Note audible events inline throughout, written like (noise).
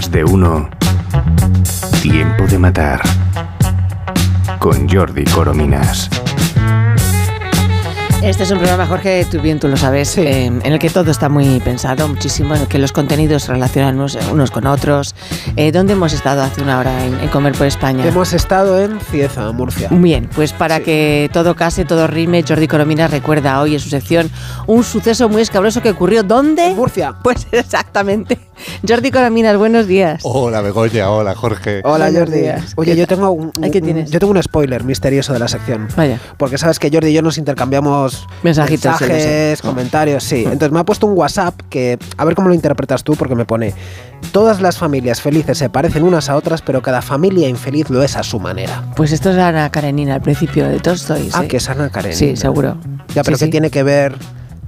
Más de uno. Tiempo de matar. Con Jordi Corominas. Este es un programa, Jorge, tú bien tú lo sabes, eh, en el que todo está muy pensado, muchísimo, en el que los contenidos se relacionan unos, con otros. Eh, ¿Dónde hemos estado hace una hora en, Comer por España? Hemos estado en Cieza, Murcia. Bien, pues para que todo case, todo rime, Jordi Coromina recuerda hoy en su sección un suceso muy escabroso que ocurrió. ¿Dónde? En Murcia. Pues (laughs) exactamente. Jordi Corominas, buenos días. Hola Begoña, hola Jorge. Hola Jordi. Oye, yo tengo un, yo tengo un spoiler misterioso de la sección. Vaya. Porque sabes que Jordi y yo nos intercambiamos mensajitos, mensajes, comentarios, sí. Entonces me ha puesto un WhatsApp que, a ver cómo lo interpretas tú, porque me pone, todas las familias felices se parecen unas a otras, pero cada familia infeliz lo es a su manera. Pues esto es Ana Karenina al principio de Tolstoy. Ah, que es Ana Karenina. Sí, seguro. Ya, pero ¿qué tiene que ver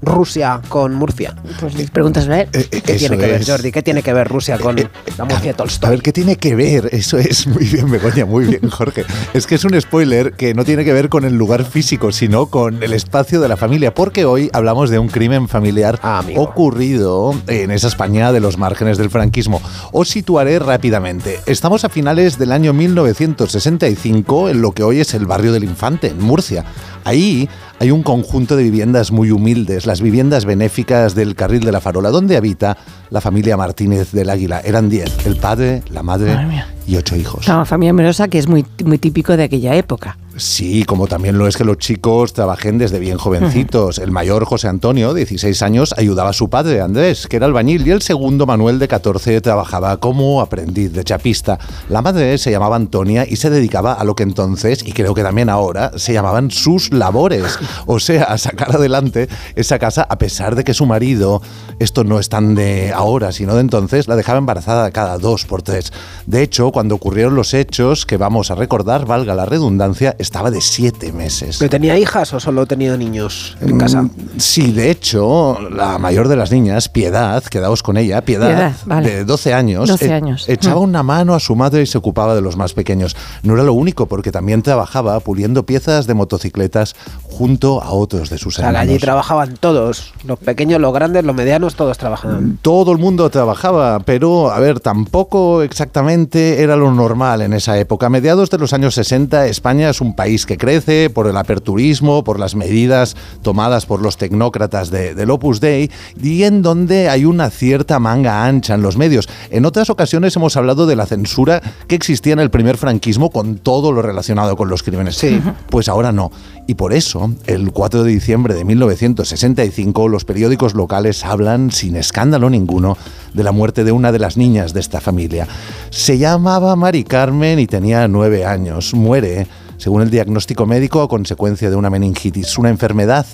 Rusia con Murcia? Pues preguntas a él. Eh, eh, ¿Qué tiene que ver, Jordi? ¿Qué tiene que ver Rusia con eh, la Murcia Tolstoy? A ver, ¿qué tiene que ver? Eso es muy bien, Begoña, muy bien, Jorge. es que es un spoiler que no tiene que ver con el lugar físico, sino con el espacio de la familia, porque hoy hablamos de un crimen familiar ah, ocurrido en esa España de los márgenes del franquismo. Os situaré rápidamente. Estamos a finales del año 1965 en lo que hoy es el barrio del Infante, en Murcia. Ahí hay un conjunto de viviendas muy humildes, las viviendas benéficas del Carril de la Farola, donde habita la familia Martínez del Águila. Eran diez, el padre, la madre y ocho hijos. Una familia numerosa que es muy, muy típico de aquella época. Sí, como también lo es que los chicos trabajen desde bien jovencitos. El mayor José Antonio, 16 años, ayudaba a su padre Andrés, que era albañil, y el segundo Manuel, de 14, trabajaba como aprendiz de chapista. La madre se llamaba Antonia y se dedicaba a lo que entonces, y creo que también ahora, se llamaban sus labores. O sea, a sacar adelante esa casa a pesar de que su marido, esto no es tan de ahora, sino de entonces, la dejaba embarazada cada dos por tres. De hecho, cuando ocurrieron los hechos que vamos a recordar, valga la redundancia, estaba de siete meses. ¿Pero tenía hijas o solo tenía niños en casa? Mm, sí, de hecho, la mayor de las niñas, Piedad, quedaos con ella, Piedad, de 12 años, 12 e- años. echaba mm. una mano a su madre y se ocupaba de los más pequeños. No era lo único, porque también trabajaba puliendo piezas de motocicletas junto a otros de sus hermanos. allí trabajaban todos, los pequeños, los grandes, los medianos, todos trabajaban. Todo el mundo trabajaba, pero, a ver, tampoco exactamente era lo normal en esa época. A mediados de los años 60, España es un país que crece por el aperturismo, por las medidas tomadas por los tecnócratas de, del Opus Dei y en donde hay una cierta manga ancha en los medios. En otras ocasiones hemos hablado de la censura que existía en el primer franquismo con todo lo relacionado con los crímenes. Sí. Pues ahora no. Y por eso, el 4 de diciembre de 1965, los periódicos locales hablan sin escándalo ninguno de la muerte de una de las niñas de esta familia. Se llamaba Mari Carmen y tenía nueve años. Muere según el diagnóstico médico a consecuencia de una meningitis, una enfermedad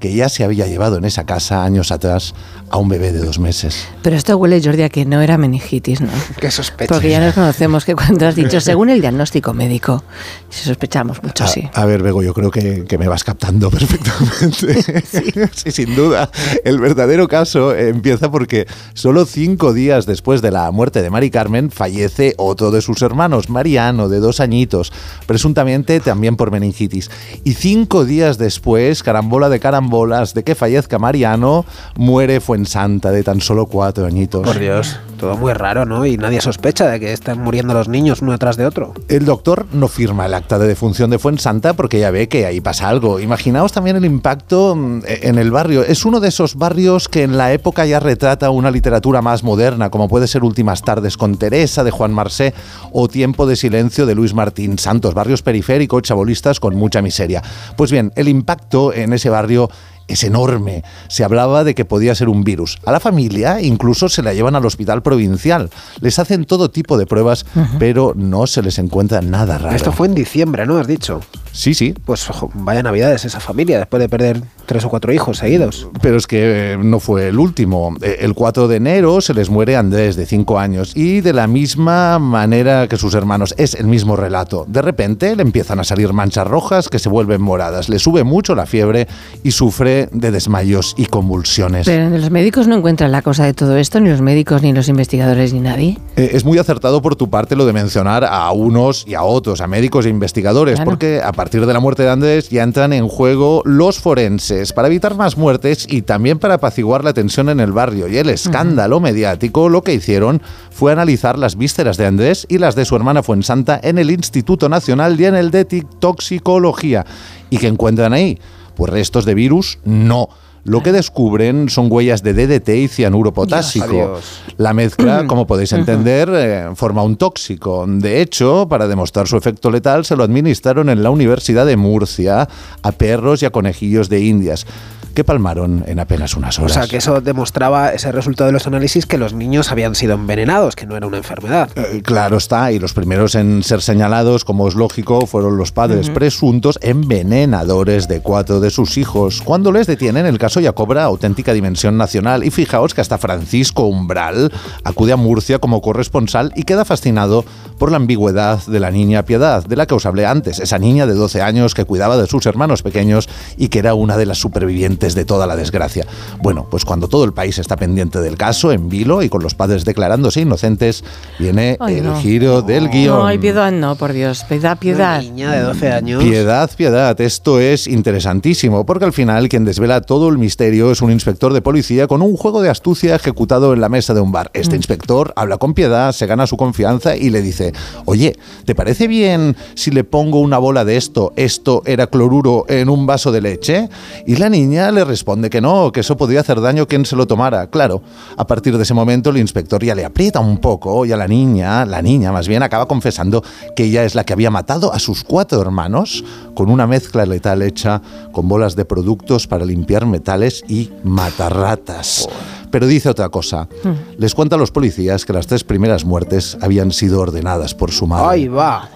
que ya se había llevado en esa casa años atrás a un bebé de dos meses. Pero esto huele, Jordi, a que no era meningitis, ¿no? Qué sospecha. Porque ya nos conocemos que cuando has dicho, (laughs) según el diagnóstico médico, sospechamos mucho, sí. A ver, Bego, yo creo que, me vas captando (laughs) perfectamente. (laughs) sí. sin duda. El verdadero caso empieza porque solo cinco días después de la muerte de Mari Carmen fallece otro de sus hermanos, Mariano, de dos añitos, presuntamente también por meningitis. Y cinco días después, carambola de carambola, bolas de que fallezca Mariano, muere Fuensanta de tan solo cuatro añitos. Por Dios, todo muy raro, ¿no? Y nadie sospecha de que están muriendo los niños uno detrás de otro. El doctor no firma el acta de defunción de Fuensanta porque ya ve que ahí pasa algo. Imaginaos también el impacto mm, en el barrio. Es uno de esos barrios que en la época ya retrata una literatura más moderna, como puede ser Últimas tardes con Teresa de Juan Marsé o Tiempo de silencio de Luis Martín Santos, barrios periféricos, chabolistas con mucha miseria. Pues bien, el impacto en ese barrio es enorme. Se hablaba de que podía ser un virus. A la familia incluso se la llevan al hospital provincial. Les hacen todo tipo de pruebas, pero no se les encuentra nada raro. Esto fue en diciembre, ¿no? Has dicho. Sí, sí. Pues vaya navidades esa familia, después de perder tres o cuatro hijos seguidos. Pero es que eh, no fue el último. Eh, el 4 de enero se les muere Andrés, de cinco años, y de la misma manera que sus hermanos. Es el mismo relato. De repente le empiezan a salir manchas rojas que se vuelven moradas. Le sube mucho la fiebre y sufre de desmayos y convulsiones. Pero los médicos no encuentran la cosa de todo esto, ni los médicos, ni los investigadores, ni nadie. Eh, es muy acertado por tu parte lo de mencionar a unos y a otros, a médicos e investigadores, porque a partir de la muerte de Andrés ya entran en juego los forenses para evitar más muertes y también para apaciguar la tensión en el barrio y el escándalo mediático. Lo que hicieron fue analizar las vísceras de Andrés y las de su hermana Fuensanta en el Instituto Nacional y en el de Toxicología. ¿Y qué encuentran ahí? Pues restos de virus, no. Lo que descubren son huellas de DDT y cianuro potásico. La mezcla, (clears throat) como podéis entender, eh, forma un tóxico. De hecho, para demostrar su efecto letal, se lo administraron en la Universidad de Murcia a perros y a conejillos de Indias, que palmaron en apenas unas O horas. sea, que eso demostraba ese resultado de los análisis que los niños habían sido envenenados, que no era una enfermedad. Eh, Claro está, y los primeros en ser señalados, como es lógico, fueron los padres presuntos envenenadores de cuatro de sus hijos. Cuando les detienen, el caso ya cobra auténtica dimensión nacional. Y fijaos que hasta Francisco Umbral acude a Murcia como corresponsal y queda fascinado por la ambigüedad de la niña Piedad, de la que os hablé antes, esa niña de 12 años que cuidaba de sus hermanos pequeños y que era una de las supervivientes de toda la desgracia. Bueno, pues cuando todo el país está pendiente del caso, en vilo y con los padres declarándose inocentes, viene Ay, el no. giro del guion. No, hay piedad, no, por Dios. Piedad, piedad. Una niña de 12 años. Piedad, piedad, esto es interesantísimo, porque al final quien desvela todo el misterio es un inspector de policía con un juego de astucia ejecutado en la mesa de un bar. Este inspector habla con piedad, se gana su confianza y le dice, oye, ¿te parece bien si le pongo una bola de esto, esto era cloruro, en un vaso de leche? Y la niña le responde que no, que eso podría hacer daño quien se lo tomara. Claro, a partir de ese momento el inspector ya le aprieta un poco y a la niña, la niña más bien, acaba confesando que ella es la que había matado a sus cuatro hermanos con una mezcla letal hecha con bolas de productos para limpiar metales y matarratas. Pero dice otra cosa. Les cuenta a los policías que las tres primeras muertes habían sido ordenadas por su madre. Ahí va.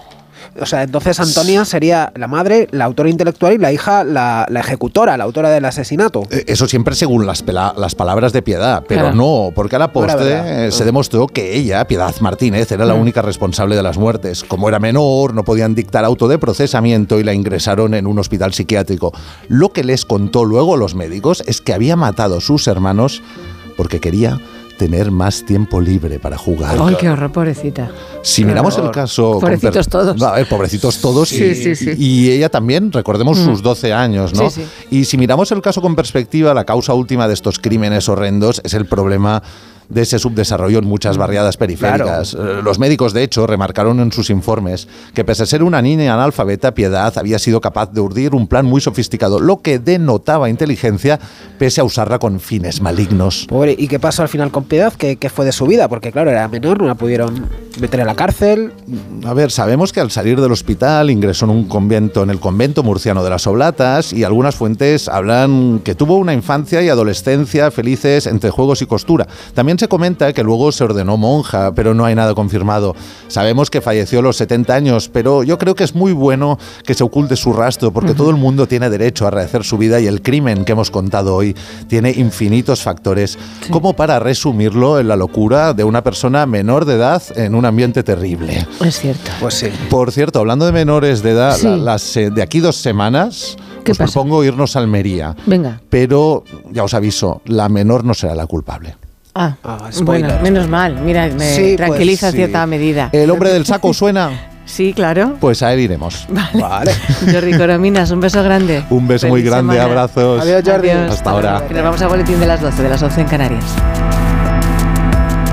O sea, entonces Antonia sería la madre, la autora intelectual y la hija, la, la ejecutora, la autora del asesinato. Eh, Eso siempre según las, pela- las palabras de Piedad, pero Claro. no, porque a la postre eh, se demostró que ella, Piedad Martínez, era la única responsable de las muertes. Como era menor, no podían dictar auto de procesamiento y la ingresaron en un hospital psiquiátrico. Lo que les contó luego los médicos es que había matado a sus hermanos porque quería tener más tiempo libre para jugar. Ay, qué horror, pobrecita. Si miramos el caso... Pobrecitos todos. A ver, pobrecitos todos. Sí, y, sí, sí. y ella también, recordemos sus 12 años, ¿no? Sí, sí. Y si miramos el caso con perspectiva, la causa última de estos crímenes horrendos es el problema de ese subdesarrollo en muchas barriadas periféricas. Eh, Los médicos, de hecho, remarcaron en sus informes que pese a ser una niña analfabeta, Piedad había sido capaz de urdir un plan muy sofisticado, lo que denotaba inteligencia pese a usarla con fines malignos. Pobre, ¿y qué pasó al final con Piedad? ¿Qué, qué fue de su vida? Porque claro, era menor, no la pudieron meter en la cárcel. A ver, sabemos que al salir del hospital ingresó en un convento, en el convento murciano de las Oblatas, y algunas fuentes hablan que tuvo una infancia y adolescencia felices entre juegos y costura. También se comenta que luego se ordenó monja, pero no hay nada confirmado. Sabemos que falleció a los 70 años, pero yo creo que es muy bueno que se oculte su rastro, porque todo el mundo tiene derecho a rehacer su vida y el crimen que hemos contado hoy tiene infinitos factores, como para resumirlo en la locura de una persona menor de edad en un ambiente terrible. Es cierto. Pues sí. Por cierto, hablando de menores de edad, Sí. la- las, eh, de aquí dos semanas ¿Qué os pasa? propongo irnos a Almería. Venga. Pero ya os aviso, la menor no será la culpable. Ah, Ah, spoiler. bueno, menos mal. Mira, me Sí, pues, tranquiliza sí. cierta medida. ¿El hombre del saco suena? (laughs) Sí, claro. Pues a él iremos. Vale. (laughs) Jordi Corominas, un beso grande. Un beso muy grande, semana. abrazos. Adiós, Jordi. Adiós. Hasta ahora. Que nos vamos a boletín de las 12, de las 11 en Canarias.